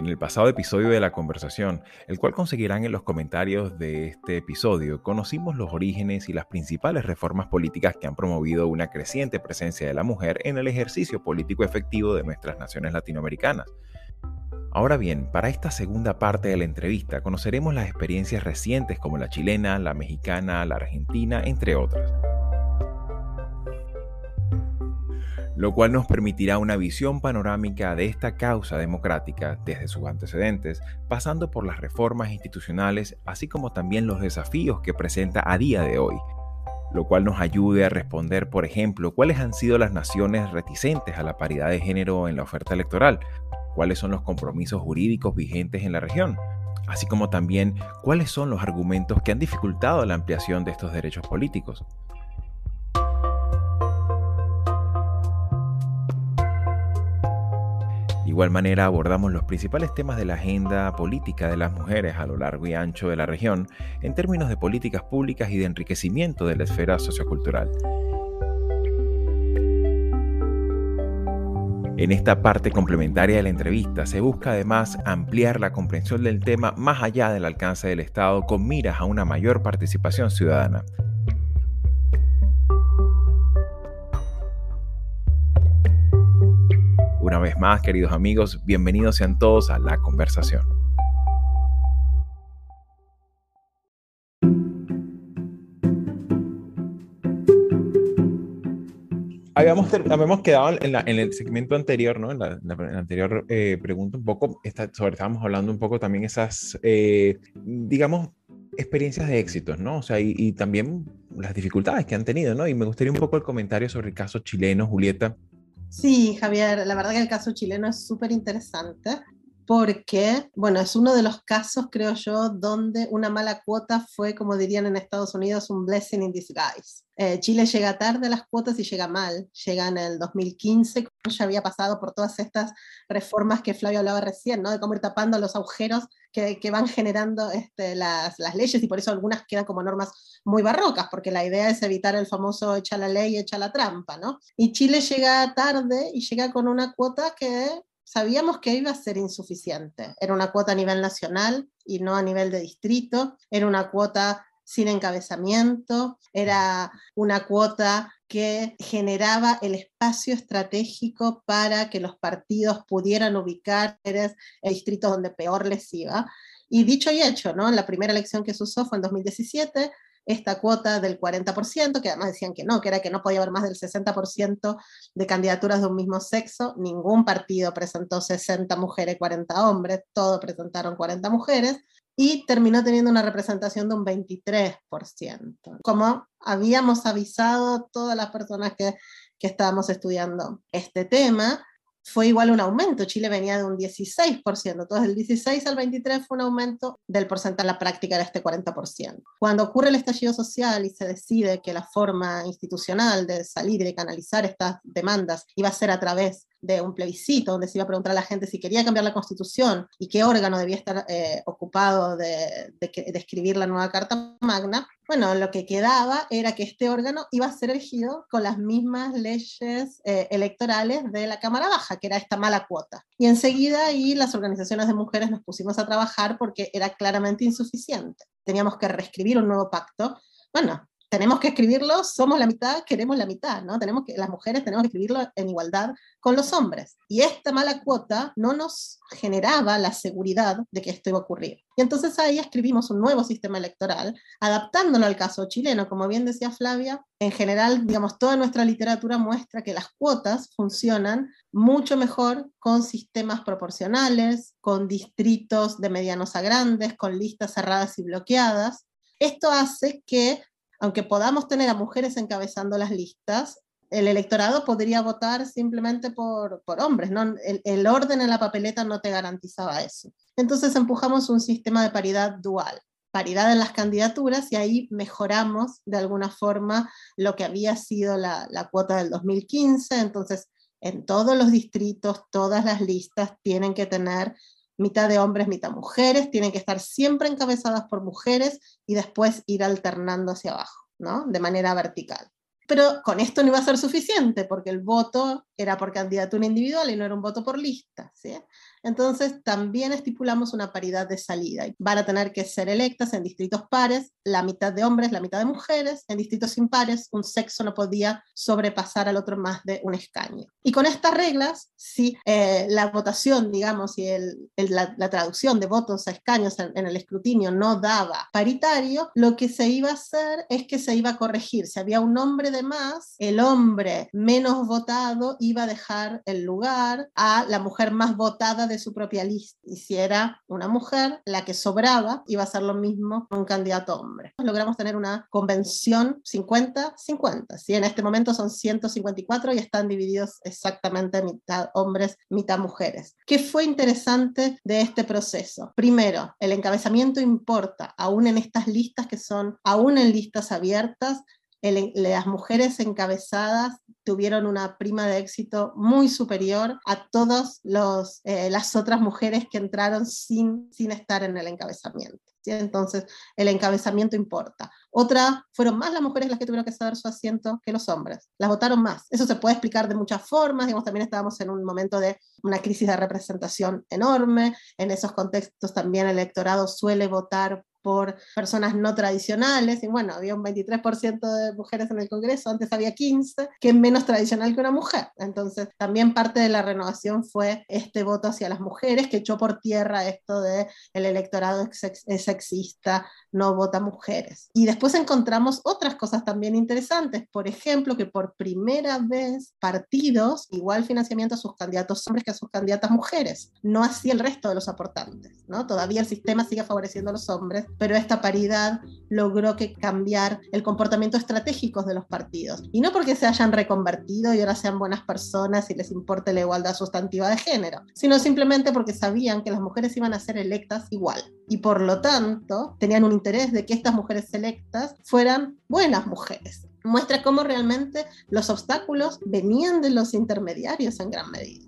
En el pasado episodio de la conversación, el cual conseguirán en los comentarios de este episodio, conocimos los orígenes y las principales reformas políticas que han promovido una creciente presencia de la mujer en el ejercicio político efectivo de nuestras naciones latinoamericanas. Ahora bien, para esta segunda parte de la entrevista conoceremos las experiencias recientes como la chilena, la mexicana, la argentina, entre otras. Lo cual nos permitirá una visión panorámica de esta causa democrática desde sus antecedentes, pasando por las reformas institucionales, así como también los desafíos que presenta a día de hoy, lo cual nos ayude a responder, por ejemplo, cuáles han sido las naciones reticentes a la paridad de género en la oferta electoral, cuáles son los compromisos jurídicos vigentes en la región, así como también cuáles son los argumentos que han dificultado la ampliación de estos derechos políticos. Igual manera abordamos los principales temas de la agenda política de las mujeres a lo largo y ancho de la región en términos de políticas públicas y de enriquecimiento de la esfera sociocultural. En esta parte complementaria de la entrevista se busca además ampliar la comprensión del tema más allá del alcance del Estado con miras a una mayor participación ciudadana. Una vez más, queridos amigos, bienvenidos sean todos a la conversación. Habíamos, habíamos quedado en, el segmento anterior, ¿no? En la, anterior eh, pregunta un poco, sobre, estábamos hablando un poco también esas, eh, digamos, experiencias de éxitos, ¿no? O sea, y, y, también las dificultades que han tenido, ¿no? Y me gustaría un poco el comentario sobre el caso chileno, Julieta, Sí, Javier, la verdad que el caso chileno es súper interesante porque, bueno, es uno de los casos, creo yo, donde una mala cuota fue, como dirían en Estados Unidos, un blessing in disguise. Eh, Chile llega tarde a las cuotas y llega mal. Llega en el 2015, ya había pasado por todas estas reformas que Flavio hablaba recién, ¿no? De cómo ir tapando los agujeros que, van generando este, las, las, leyes y por eso algunas quedan como normas muy barrocas, porque la idea es evitar el famoso echa la ley, echa la trampa, ¿no? Y Chile llega tarde y llega con una cuota que sabíamos que iba a ser insuficiente. Era una cuota a nivel nacional y no a nivel de distrito, era una cuota sin encabezamiento, era una cuota que generaba el espacio estratégico para que los partidos pudieran ubicar el distrito donde peor les iba. Y dicho y hecho, ¿no? La primera elección que se usó fue en 2017, esta cuota del 40%, que además decían que no, que era que no podía haber más del 60% de candidaturas de un mismo sexo. Ningún partido presentó 60 mujeres, 40 hombres, todos presentaron 40 mujeres y terminó teniendo una representación de un 23%. Como habíamos avisado todas las personas que, que estábamos estudiando este tema, fue igual un aumento. Chile venía de un 16%, entonces del 16 al 23 fue un aumento del porcentaje en la práctica de este 40%. Cuando ocurre el estallido social y se decide que la forma institucional de salir y de canalizar estas demandas iba a ser a través de un plebiscito donde se iba a preguntar a la gente si quería cambiar la constitución y qué órgano debía estar eh, ocupado de, de, escribir la nueva Carta Magna, bueno, lo que quedaba era que este órgano iba a ser elegido con las mismas leyes eh, electorales de la Cámara Baja, que era esta mala cuota. Y enseguida ahí las organizaciones de mujeres nos pusimos a trabajar porque era claramente insuficiente. Teníamos que reescribir un nuevo pacto. Bueno, tenemos que escribirlo, somos la mitad, queremos la mitad, ¿no? Tenemos que, las mujeres tenemos que escribirlo en igualdad con los hombres. Y esta mala cuota no nos generaba la seguridad de que esto iba a ocurrir. Y entonces ahí escribimos un nuevo sistema electoral, adaptándolo al caso chileno. Como bien decía Flavia, en general, digamos, toda nuestra literatura muestra que las cuotas funcionan mucho mejor con sistemas proporcionales, con distritos de medianos a grandes, con listas cerradas y bloqueadas. Esto hace que aunque podamos tener a mujeres encabezando las listas, el electorado podría votar simplemente por, por hombres, ¿no? El, orden en la papeleta no te garantizaba eso. Entonces empujamos un sistema de paridad dual, paridad en las candidaturas y ahí mejoramos de alguna forma lo que había sido la, la cuota del 2015. Entonces, en todos los distritos, todas las listas tienen que tener mitad de hombres, mitad mujeres, tienen que estar siempre encabezadas por mujeres y después ir alternando hacia abajo, ¿no? De manera vertical. Pero con esto no iba a ser suficiente porque el voto era por candidatura individual y no era un voto por lista. ¿sí? Entonces, también estipulamos una paridad de salida. Van a tener que ser electas en distritos pares, la mitad de hombres, la mitad de mujeres. En distritos impares, un sexo no podía sobrepasar al otro más de un escaño. Y con estas reglas, si eh, la votación, digamos, y la, traducción de votos a escaños en, en el escrutinio no daba paritario, lo que se iba a hacer es que se iba a corregir. Si había un hombre de más, el hombre menos votado iba a dejar el lugar a la mujer más votada de su propia lista. Y si era una mujer, la que sobraba iba a ser lo mismo un candidato hombre. Logramos tener una convención 50-50. ¿sí? En este momento son 154 y están divididos exactamente mitad hombres, mitad mujeres. ¿Qué fue interesante de este proceso? Primero, el encabezamiento importa, aún en estas listas que son, aún en listas abiertas, las mujeres encabezadas tuvieron una prima de éxito muy superior a todas eh, las otras mujeres que entraron sin, sin estar en el encabezamiento. Entonces, el encabezamiento importa. Otra, fueron más las mujeres las que tuvieron que ceder su asiento que los hombres. Las votaron más. Eso se puede explicar de muchas formas. Digamos, también estábamos en un momento de una crisis de representación enorme. En esos contextos también el electorado suele votar por personas no tradicionales, y bueno, había un 23% de mujeres en el Congreso, antes había 15, que es menos tradicional que una mujer. Entonces, también parte de la renovación fue este voto hacia las mujeres, que echó por tierra esto de el electorado es sexista, no vota mujeres. Y después encontramos otras cosas también interesantes, por ejemplo, que por primera vez partidos igual financiamiento a sus candidatos hombres que a sus candidatas mujeres, no así el resto de los aportantes, ¿no? Todavía el sistema sigue favoreciendo a los hombres, pero esta paridad logró que cambiar el comportamiento estratégico de los partidos. Y no porque se hayan reconvertido y ahora sean buenas personas y les importe la igualdad sustantiva de género, sino simplemente porque sabían que las mujeres iban a ser electas igual. Y por lo tanto, tenían un interés de que estas mujeres electas fueran buenas mujeres. Muestra cómo realmente los obstáculos venían de los intermediarios en gran medida.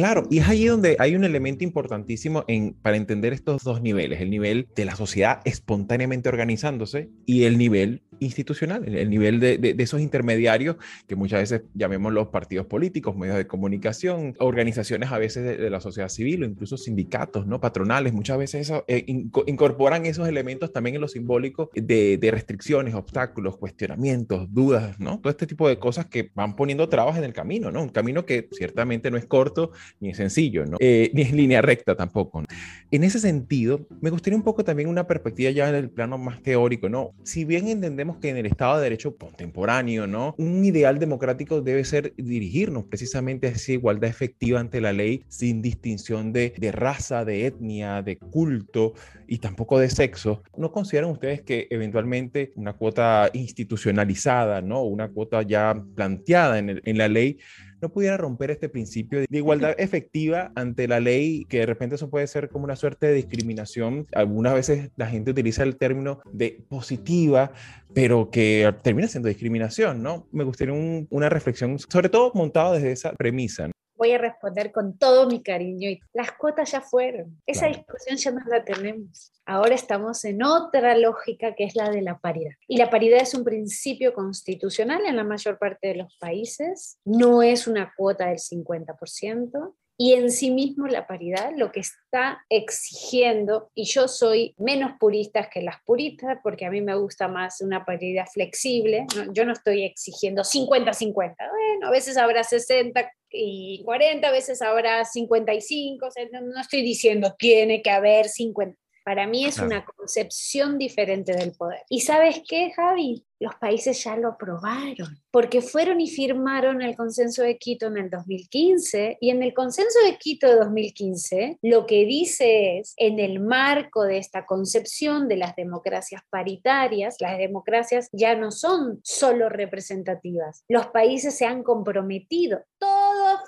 Claro, y es ahí donde hay un elemento importantísimo en, para entender estos dos niveles, el nivel de la sociedad espontáneamente organizándose y el nivel institucional, el nivel de, esos intermediarios que muchas veces llamemos los partidos políticos, medios de comunicación, organizaciones a veces de, la sociedad civil o incluso sindicatos, ¿no? patronales, muchas veces eso, eh, incorporan esos elementos también en lo simbólico de, restricciones, obstáculos, cuestionamientos, dudas, ¿no? Todo este tipo de cosas que van poniendo trabas en el camino, ¿no? Un camino que ciertamente no es corto ni es sencillo, ¿no? Eh, ni es línea recta tampoco. En ese sentido, me gustaría un poco también una perspectiva ya en el plano más teórico, ¿no? Si bien entendemos que en el Estado de Derecho contemporáneo, ¿no? Un ideal democrático debe ser dirigirnos precisamente a esa igualdad efectiva ante la ley sin distinción de, de raza, de etnia, de culto y tampoco de sexo. ¿No consideran ustedes que eventualmente una cuota institucionalizada, ¿no? Una cuota ya planteada en, en la ley no pudiera romper este principio de igualdad efectiva ante la ley, que de repente eso puede ser como una suerte de discriminación. Algunas veces la gente utiliza el término de positiva, pero que termina siendo discriminación, ¿no? Me gustaría una reflexión, sobre todo montado desde esa premisa voy a responder con todo mi cariño. Y las cuotas ya fueron. Esa discusión ya no la tenemos. Ahora estamos en otra lógica que es la de la paridad. Y la paridad es un principio constitucional en la mayor parte de los países. No es una cuota del 50%. Y en sí mismo la paridad lo que está exigiendo, y yo soy menos purista que las puristas, porque a mí me gusta más una paridad flexible, yo no estoy exigiendo 50-50, bueno, a veces habrá 60 y 40, a veces habrá 55, no estoy diciendo tiene que haber 50, para mí es una concepción diferente del poder. ¿Y sabes qué, Javi? Los países ya lo aprobaron, porque fueron y firmaron el consenso de Quito en el 2015, y en el consenso de Quito de 2015 lo que dice es, en el marco de esta concepción de las democracias paritarias, las democracias ya no son solo representativas, los países se han comprometido,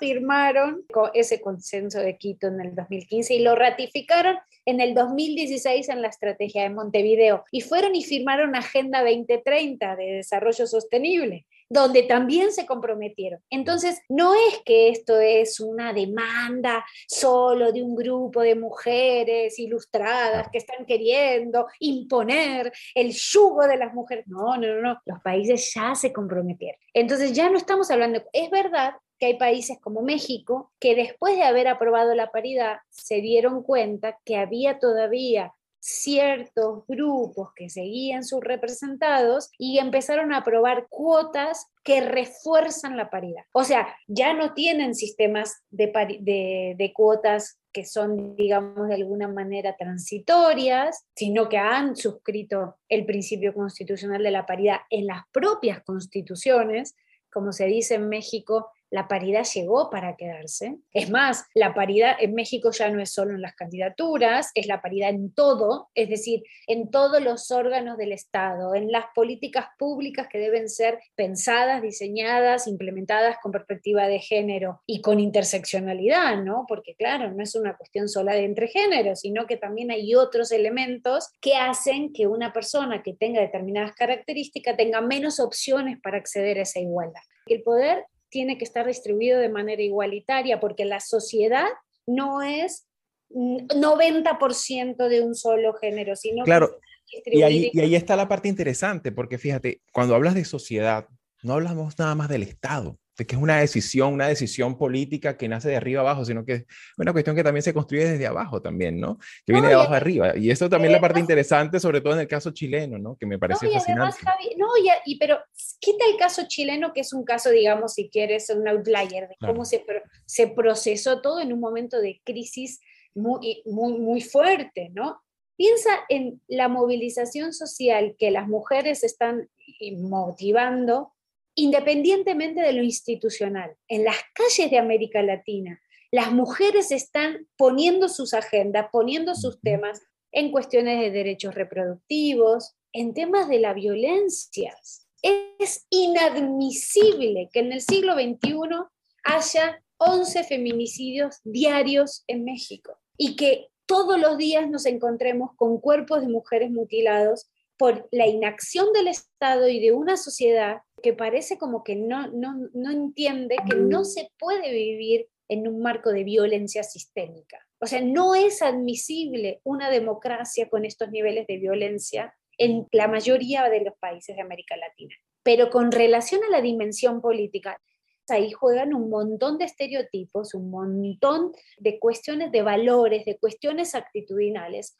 firmaron ese consenso de Quito en el 2015 y lo ratificaron en el 2016 en la estrategia de Montevideo y fueron y firmaron Agenda 2030 de Desarrollo Sostenible. Donde también se comprometieron. Entonces, no es que esto es una demanda solo de un grupo de mujeres ilustradas que están queriendo imponer el yugo de las mujeres. No, no, no, no. Los países ya se comprometieron. Entonces, ya no estamos hablando, es verdad que hay países como México que después de haber aprobado la paridad se dieron cuenta que había todavía ciertos grupos que seguían sus representados y empezaron a aprobar cuotas que refuerzan la paridad. O sea, ya no tienen sistemas de, de, cuotas que son, digamos, de alguna manera transitorias, sino que han suscrito el principio constitucional de la paridad en las propias constituciones, como se dice en México, la paridad llegó para quedarse. Es más, la paridad en México ya no es solo en las candidaturas, es la paridad en todo, es decir, en todos los órganos del Estado, en las políticas públicas que deben ser pensadas, diseñadas, implementadas con perspectiva de género y con interseccionalidad, ¿no? Porque claro, no es una cuestión sola de entre géneros, sino que también hay otros elementos que hacen que una persona que tenga determinadas características tenga menos opciones para acceder a esa igualdad. El poder tiene que estar distribuido de manera igualitaria, porque la sociedad no es 90% de un solo género, sino claro. y ahí, y ahí está la parte interesante, porque fíjate, cuando hablas de sociedad, no hablamos nada más del Estado, de que es una decisión, una decisión política que nace de arriba abajo, sino que es una cuestión que también se construye desde abajo también, ¿no? Que viene de abajo arriba. Y eso también es la parte interesante, sobre todo en el caso chileno, ¿no? Que me parece no, fascinante. no, y, pero quita el caso chileno, que es un caso, digamos, si quieres, un outlier, de cómo se, se procesó todo en un momento de crisis muy, muy, muy fuerte, ¿no? Piensa en la movilización social que las mujeres están motivando independientemente de lo institucional, en las calles de América Latina, las mujeres están poniendo sus agendas, poniendo sus temas en cuestiones de derechos reproductivos, en temas de la violencia. Es inadmisible que en el siglo XXI haya 11 feminicidios diarios en México y que todos los días nos encontremos con cuerpos de mujeres mutilados por la inacción del Estado y de una sociedad que parece como que no, no, entiende que no se puede vivir en un marco de violencia sistémica. O sea, no es admisible una democracia con estos niveles de violencia en la mayoría de los países de América Latina. Pero con relación a la dimensión política, ahí juegan un montón de estereotipos, un montón de cuestiones de valores, de cuestiones actitudinales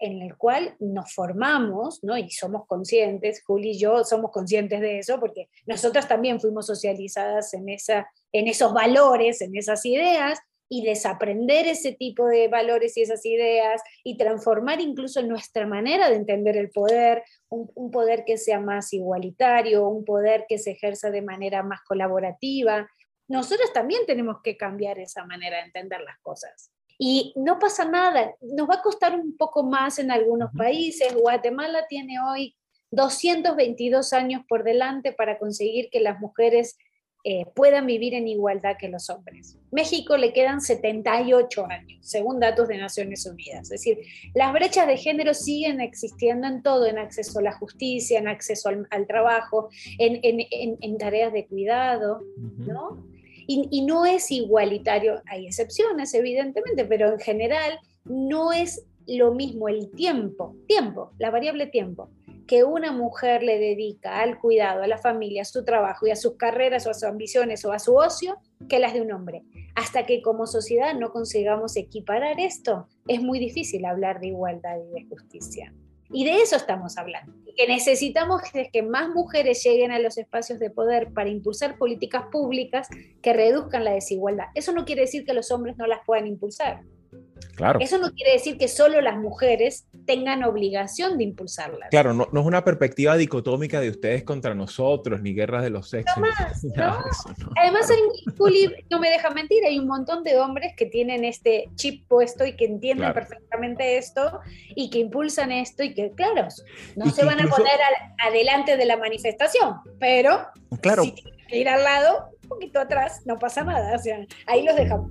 en el cual nos formamos, ¿no? Y somos conscientes, Juli y yo somos conscientes de eso, porque nosotras también fuimos socializadas en, esa, en esos valores, en esas ideas, y desaprender ese tipo de valores y esas ideas y transformar incluso nuestra manera de entender el poder, un, un, poder que sea más igualitario, un poder que se ejerza de manera más colaborativa. Nosotros también tenemos que cambiar esa manera de entender las cosas. Y no pasa nada, nos va a costar un poco más en algunos países. Guatemala tiene hoy 222 años por delante para conseguir que las mujeres eh, puedan vivir en igualdad que los hombres. México le quedan 78 años, según datos de Naciones Unidas. Es decir, las brechas de género siguen existiendo en todo, en acceso a la justicia, en acceso al, trabajo, en, en, en, tareas de cuidado, ¿no? Y, no es igualitario, hay excepciones evidentemente, pero en general no es lo mismo el tiempo, tiempo, la variable tiempo, que una mujer le dedica al cuidado, a la familia, a su trabajo y a sus carreras o a sus ambiciones o a su ocio, que las de un hombre. Hasta que como sociedad no consigamos equiparar esto, es muy difícil hablar de igualdad y de justicia. Y de eso estamos hablando. Que necesitamos que más mujeres lleguen a los espacios de poder para impulsar políticas públicas que reduzcan la desigualdad. Eso no quiere decir que los hombres no las puedan impulsar. Claro. Eso no quiere decir que solo las mujeres tengan obligación de impulsarlas. Claro, no, es una perspectiva dicotómica de ustedes contra nosotros, ni guerras de los sexos. Además, no me deja mentir, hay un montón de hombres que tienen este chip puesto y que entienden perfectamente esto y que impulsan esto y que, claro, no se van a poner adelante de la manifestación, pero claro. si tienen que ir al lado, un poquito atrás, no pasa nada. O sea, ahí los dejamos.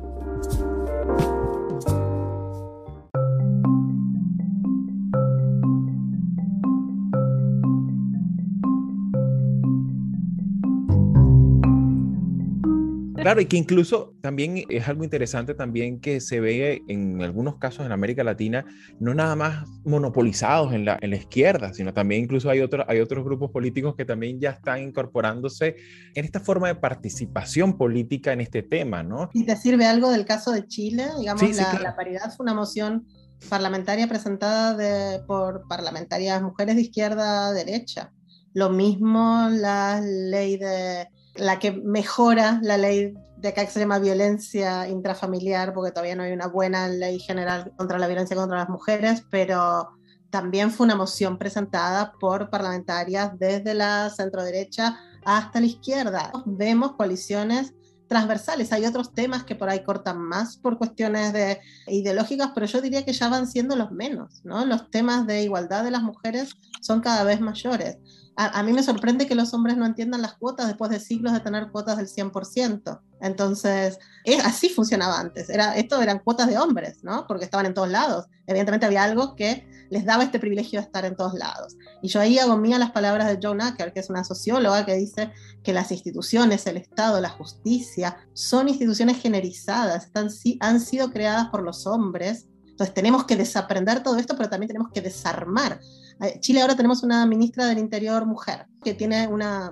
Claro, y que incluso también es algo interesante también que se ve en algunos casos en América Latina, no nada más monopolizados en la, en la izquierda, sino también incluso hay, otros hay otros grupos políticos que también ya están incorporándose en esta forma de participación política en este tema, ¿no? ¿Y te sirve algo del caso de Chile? Digamos, la, la paridad fue una moción parlamentaria presentada de, por parlamentarias mujeres de izquierda a derecha. Lo mismo la ley de la que mejora la ley de acá extrema violencia intrafamiliar, porque todavía no hay una buena ley general contra la violencia contra las mujeres, pero también fue una moción presentada por parlamentarias desde la centro derecha hasta la izquierda. Vemos coaliciones transversales. Hay otros temas que por ahí cortan más por cuestiones de ideológicas, pero yo diría que ya van siendo los menos, ¿no? Los temas de igualdad de las mujeres son cada vez mayores a, mí me sorprende que los hombres no entiendan las cuotas después de siglos de tener cuotas del 100%. Entonces, así funcionaba antes. Era, esto eran cuotas de hombres, ¿no? Porque estaban en todos lados. Evidentemente había algo que les daba este privilegio de estar en todos lados. Y yo ahí hago mía las palabras de Joan Acker, que es una socióloga que dice que las instituciones, el Estado, la justicia, son instituciones generizadas, están, han sido creadas por los hombres. Entonces tenemos que desaprender todo esto, pero también tenemos que desarmar Chile ahora tenemos una ministra del Interior mujer que tiene una,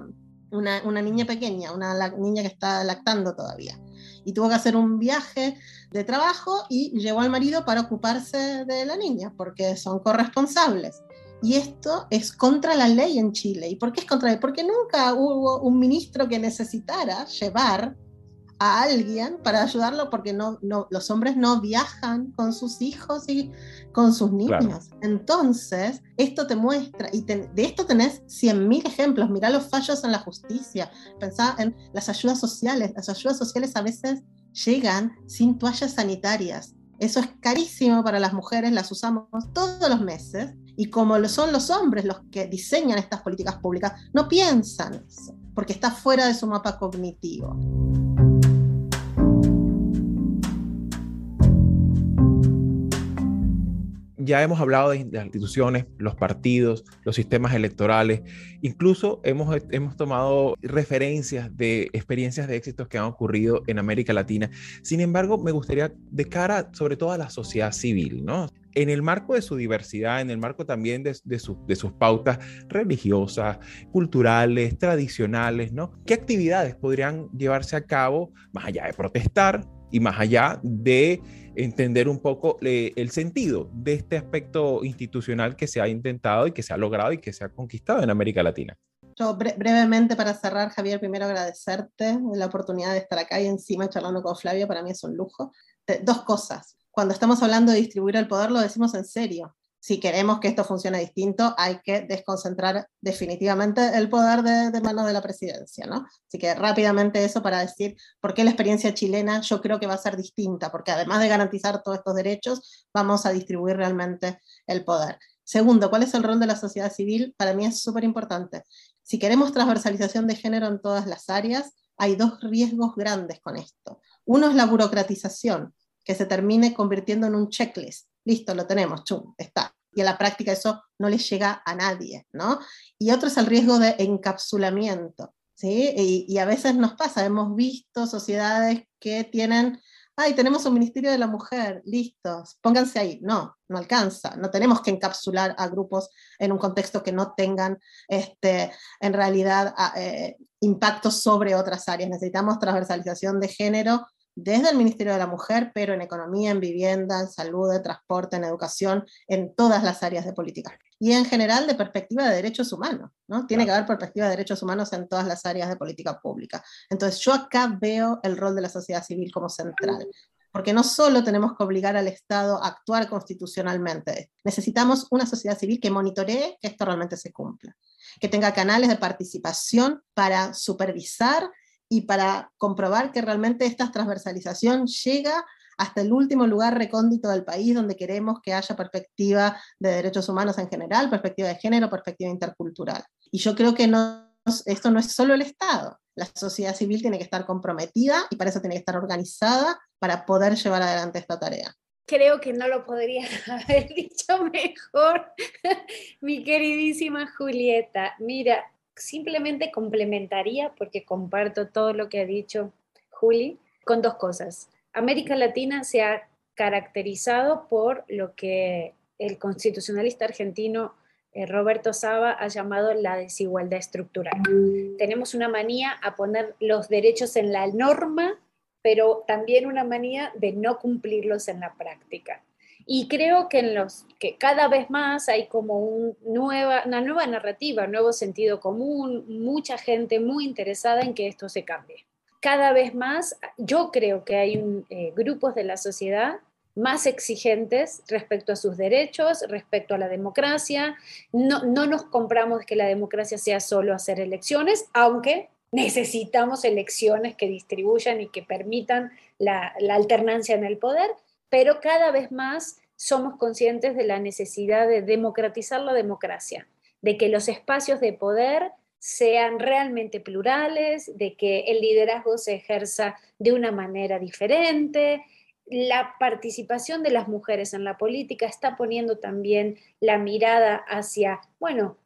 niña pequeña, una niña que está lactando todavía. Y tuvo que hacer un viaje de trabajo y llevó al marido para ocuparse de la niña, porque son corresponsables. Y esto es contra la ley en Chile. ¿Y por qué es contra la ley? Porque nunca hubo un ministro que necesitara llevar a alguien para ayudarlo porque no, no, los hombres no viajan con sus hijos y con sus niños. Entonces, esto te muestra, y de esto tenés 100.000 ejemplos, mirá los fallos en la justicia, pensá en las ayudas sociales, las ayudas sociales a veces llegan sin toallas sanitarias. Eso es carísimo para las mujeres, las usamos todos los meses y como son los hombres los que diseñan estas políticas públicas, no piensan eso, porque está fuera de su mapa cognitivo. Ya hemos hablado de las instituciones, los partidos, los sistemas electorales, incluso hemos, hemos tomado referencias de experiencias de éxitos que han ocurrido en América Latina. Sin embargo, me gustaría de cara sobre todo a la sociedad civil, ¿no? En el marco de su diversidad, en el marco también de, de, de sus pautas religiosas, culturales, tradicionales, ¿no? ¿Qué actividades podrían llevarse a cabo más allá de protestar y más allá de entender un poco eh, el sentido de este aspecto institucional que se ha intentado y que se ha logrado y que se ha conquistado en América Latina. Yo brevemente para cerrar, Javier, primero agradecerte la oportunidad de estar acá y encima charlando con Flavia, para mí es un lujo. dos cosas. Cuando estamos hablando de distribuir el poder, lo decimos en serio si queremos que esto funcione distinto, hay que desconcentrar definitivamente el poder de, manos de la presidencia, ¿no? Así que rápidamente eso para decir por qué la experiencia chilena yo creo que va a ser distinta, porque además de garantizar todos estos derechos, vamos a distribuir realmente el poder. Segundo, ¿cuál es el rol de la sociedad civil? Para mí es súper importante. Si queremos transversalización de género en todas las áreas, hay dos riesgos grandes con esto. Uno es la burocratización, que se termine convirtiendo en un checklist listo, lo tenemos, chum, está. Y a la práctica eso no le llega a nadie, ¿no? Y otro es el riesgo de encapsulamiento, ¿sí? Y, a veces nos pasa, hemos visto sociedades que tienen, ay, tenemos un Ministerio de la Mujer, listos, pónganse ahí. No, no alcanza, no tenemos que encapsular a grupos en un contexto que no tengan, este, en realidad, eh, impactos sobre otras áreas. Necesitamos transversalización de género desde el Ministerio de la Mujer, pero en economía, en vivienda, en salud, en transporte, en educación, en todas las áreas de política. Y en general de perspectiva de derechos humanos, ¿no? Tiene que haber perspectiva de derechos humanos en todas las áreas de política pública. Entonces yo acá veo el rol de la sociedad civil como central porque no solo tenemos que obligar al Estado a actuar constitucionalmente, necesitamos una sociedad civil que monitoree que esto realmente se cumpla, que tenga canales de participación para supervisar y para comprobar que realmente esta transversalización llega hasta el último lugar recóndito del país donde queremos que haya perspectiva de derechos humanos en general, perspectiva de género, perspectiva intercultural. Y yo creo que no, esto no es solo el Estado, la sociedad civil tiene que estar comprometida y para eso tiene que estar organizada para poder llevar adelante esta tarea. Creo que no lo podría haber dicho mejor, mi queridísima Julieta. Mira, simplemente complementaría, porque comparto todo lo que ha dicho Juli, con dos cosas. América Latina se ha caracterizado por lo que el constitucionalista argentino eh, Roberto Saba ha llamado la desigualdad estructural. Tenemos una manía a poner los derechos en la norma, pero también una manía de no cumplirlos en la práctica. Y creo que, en los, que cada vez más hay como un nueva, una nueva narrativa, un nuevo sentido común, mucha gente muy interesada en que esto se cambie. Cada vez más, yo creo que hay eh, grupos de la sociedad más exigentes respecto a sus derechos, respecto a la democracia. No, no nos compramos que la democracia sea solo hacer elecciones, aunque necesitamos elecciones que distribuyan y que permitan la, la alternancia en el poder, pero cada vez más somos conscientes de la necesidad de democratizar la democracia, de que los espacios de poder sean realmente plurales, de que el liderazgo se ejerza de una manera diferente, la participación de las mujeres en la política está poniendo también la mirada hacia, bueno,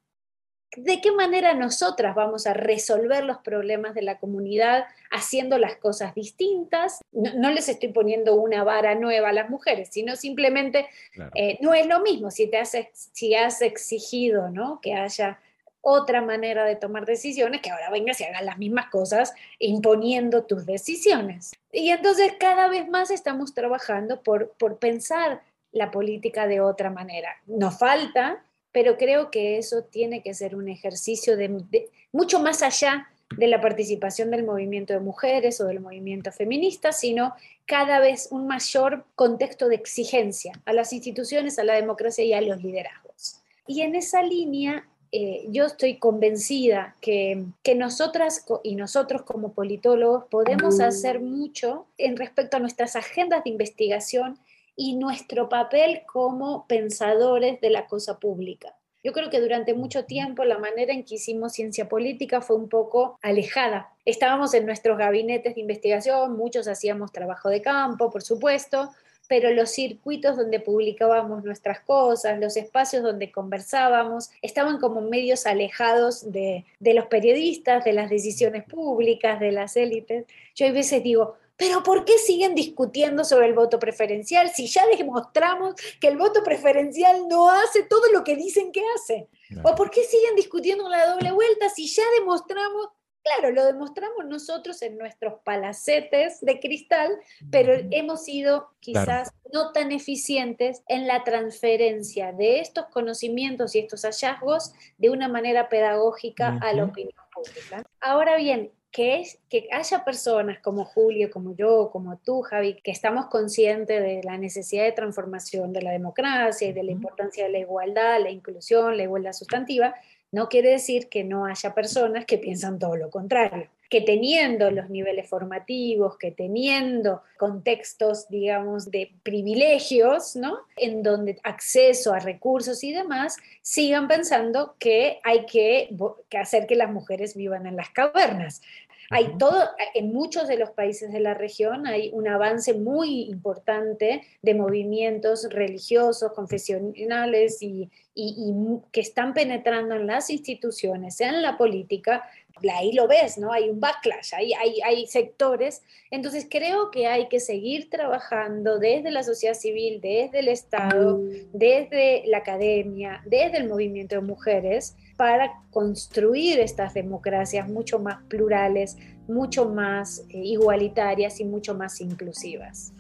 ¿de qué manera nosotras vamos a resolver los problemas de la comunidad haciendo las cosas distintas? No, les estoy poniendo una vara nueva a las mujeres, sino simplemente eh, no es lo mismo si, te has, si has exigido ¿no? que haya otra manera de tomar decisiones, que ahora vengas y hagas las mismas cosas imponiendo tus decisiones. Y entonces cada vez más estamos trabajando por, por pensar la política de otra manera. Nos falta, pero creo que eso tiene que ser un ejercicio de, mucho más allá de la participación del movimiento de mujeres o del movimiento feminista, sino cada vez un mayor contexto de exigencia a las instituciones, a la democracia y a los liderazgos. Y en esa línea eh, yo estoy convencida que, que, nosotras y nosotros como politólogos podemos hacer mucho en respecto a nuestras agendas de investigación y nuestro papel como pensadores de la cosa pública. Yo creo que durante mucho tiempo la manera en que hicimos ciencia política fue un poco alejada. Estábamos en nuestros gabinetes de investigación, muchos hacíamos trabajo de campo, por supuesto, pero los circuitos donde publicábamos nuestras cosas, los espacios donde conversábamos, estaban como medios alejados de, los periodistas, de las decisiones públicas, de las élites. Yo a veces digo, pero ¿por qué siguen discutiendo sobre el voto preferencial si ya demostramos que el voto preferencial no hace todo lo que dicen que hace? ¿O por qué siguen discutiendo la doble vuelta si ya demostramos Claro, lo demostramos nosotros en nuestros palacetes de cristal, pero hemos sido quizás no tan eficientes en la transferencia de estos conocimientos y estos hallazgos de una manera pedagógica a la opinión pública. Ahora bien, que, es, que haya personas como Julio, como yo, como tú, Javi, que estamos conscientes de la necesidad de transformación de la democracia y de la importancia de la igualdad, la inclusión, la igualdad sustantiva, no quiere decir que no haya personas que piensan todo lo contrario, que teniendo los niveles formativos, que teniendo contextos, digamos, de privilegios, ¿no? En donde acceso a recursos y demás, sigan pensando que hay que, que hacer que las mujeres vivan en las cavernas. Hay todo, en muchos de los países de la región hay un avance muy importante de movimientos religiosos, confesionales y, que están penetrando en las instituciones, en la política, ahí lo ves, ¿no? Hay un backlash, hay, hay, hay, sectores. Entonces creo que hay que seguir trabajando desde la sociedad civil, desde el Estado, desde la academia, desde el movimiento de mujeres, para construir estas democracias mucho más plurales, mucho más eh, igualitarias y mucho más inclusivas.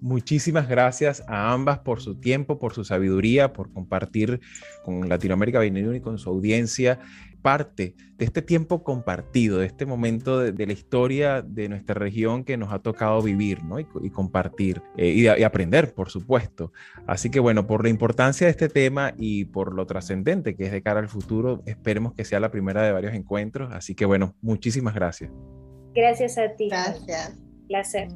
Muchísimas gracias a ambas por su tiempo, por su sabiduría, por compartir con Latinoamérica 21 y con su audiencia parte de este tiempo compartido, de este momento de, la historia de nuestra región que nos ha tocado vivir ¿no? y, compartir eh, y, y, aprender, por supuesto. Así que bueno, por la importancia de este tema y por lo trascendente que es de cara al futuro, esperemos que sea la primera de varios encuentros. Así que bueno, muchísimas gracias. Gracias a ti. Gracias. Placer.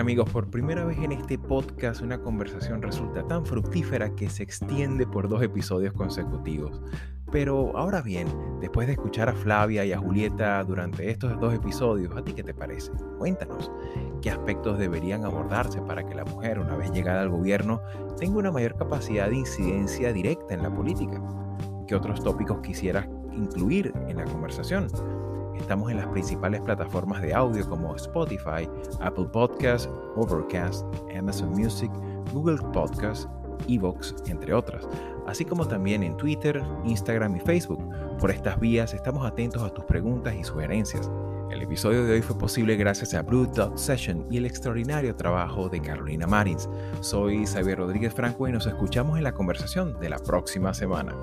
Amigos, por primera vez en este podcast una conversación resulta tan fructífera que se extiende por dos episodios consecutivos. Pero ahora bien, después de escuchar a Flavia y a Julieta durante estos dos episodios, ¿a ti qué te parece? Cuéntanos, ¿qué aspectos deberían abordarse para que la mujer, una vez llegada al gobierno, tenga una mayor capacidad de incidencia directa en la política? ¿Qué otros tópicos quisieras incluir en la conversación? Estamos en las principales plataformas de audio como Spotify, Apple Podcasts, Overcast, Amazon Music, Google Podcasts, Evox, entre otras, así como también en Twitter, Instagram y Facebook. Por estas vías estamos atentos a tus preguntas y sugerencias. El episodio de hoy fue posible gracias a Blue Dot Session y el extraordinario trabajo de Carolina Marins. Soy Xavier Rodríguez Franco y nos escuchamos en la conversación de la próxima semana.